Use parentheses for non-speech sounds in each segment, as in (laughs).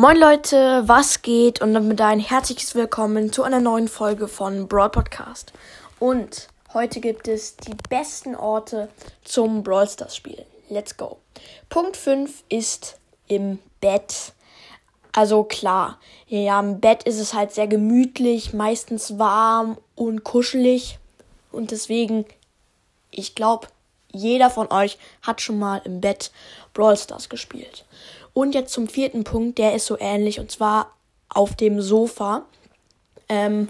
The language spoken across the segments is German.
Moin Leute, was geht? Und damit ein herzliches Willkommen zu einer neuen Folge von Brawl Podcast. Und heute gibt es die besten Orte zum Brawl Stars spielen. Let's go. Punkt 5 ist im Bett. Also klar, ja, im Bett ist es halt sehr gemütlich, meistens warm und kuschelig. Und deswegen, ich glaube, jeder von euch hat schon mal im Bett Brawl Stars gespielt. Und jetzt zum vierten Punkt, der ist so ähnlich und zwar auf dem Sofa. Ähm,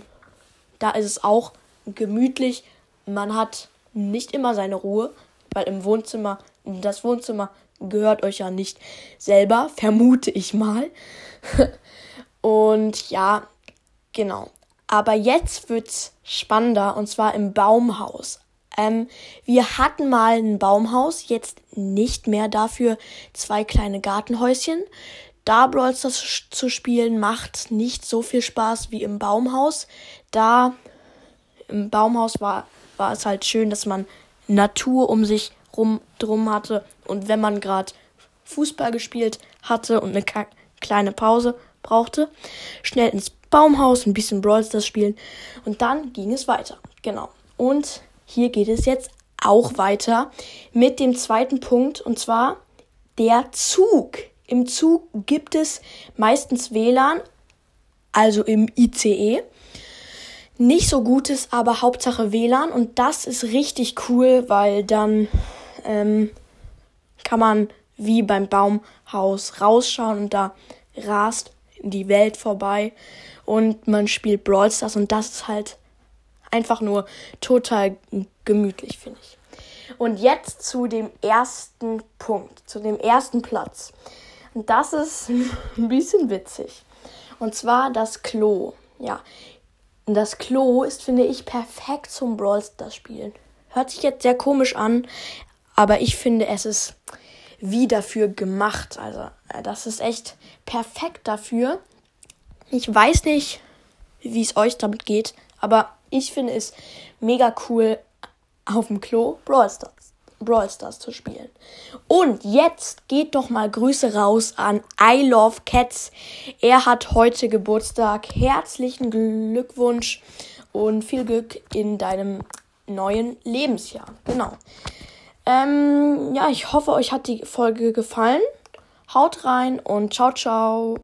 da ist es auch gemütlich. Man hat nicht immer seine Ruhe, weil im Wohnzimmer, das Wohnzimmer gehört euch ja nicht selber, (laughs) vermute ich mal. (laughs) und ja, genau. Aber jetzt wird's spannender und zwar im Baumhaus. Ähm, wir hatten mal ein Baumhaus, jetzt nicht mehr. Dafür zwei kleine Gartenhäuschen. Da Brawl Stars zu spielen macht nicht so viel Spaß wie im Baumhaus. Da im Baumhaus war, war es halt schön, dass man Natur um sich rum drum hatte. Und wenn man gerade Fußball gespielt hatte und eine kleine Pause brauchte, schnell ins Baumhaus ein bisschen Brawl Stars spielen. Und dann ging es weiter. Genau. Und hier geht es jetzt auch weiter mit dem zweiten Punkt und zwar der Zug. Im Zug gibt es meistens WLAN, also im ICE. Nicht so gutes, aber Hauptsache WLAN und das ist richtig cool, weil dann ähm, kann man wie beim Baumhaus rausschauen und da rast die Welt vorbei und man spielt Brawl Stars und das ist halt einfach nur total gemütlich, finde ich. Und jetzt zu dem ersten Punkt, zu dem ersten Platz. Und das ist (laughs) ein bisschen witzig. Und zwar das Klo. Ja, das Klo ist, finde ich, perfekt zum Brawl Stars spielen. Hört sich jetzt sehr komisch an, aber ich finde, es ist wie dafür gemacht. Also, äh, das ist echt perfekt dafür. Ich weiß nicht, wie es euch damit geht, aber ich finde es mega cool, auf dem Klo Brawl Stars, Brawl Stars zu spielen. Und jetzt geht doch mal Grüße raus an I Love Cats. Er hat heute Geburtstag. Herzlichen Glückwunsch und viel Glück in deinem neuen Lebensjahr. Genau. Ähm, ja, ich hoffe, euch hat die Folge gefallen. Haut rein und ciao, ciao.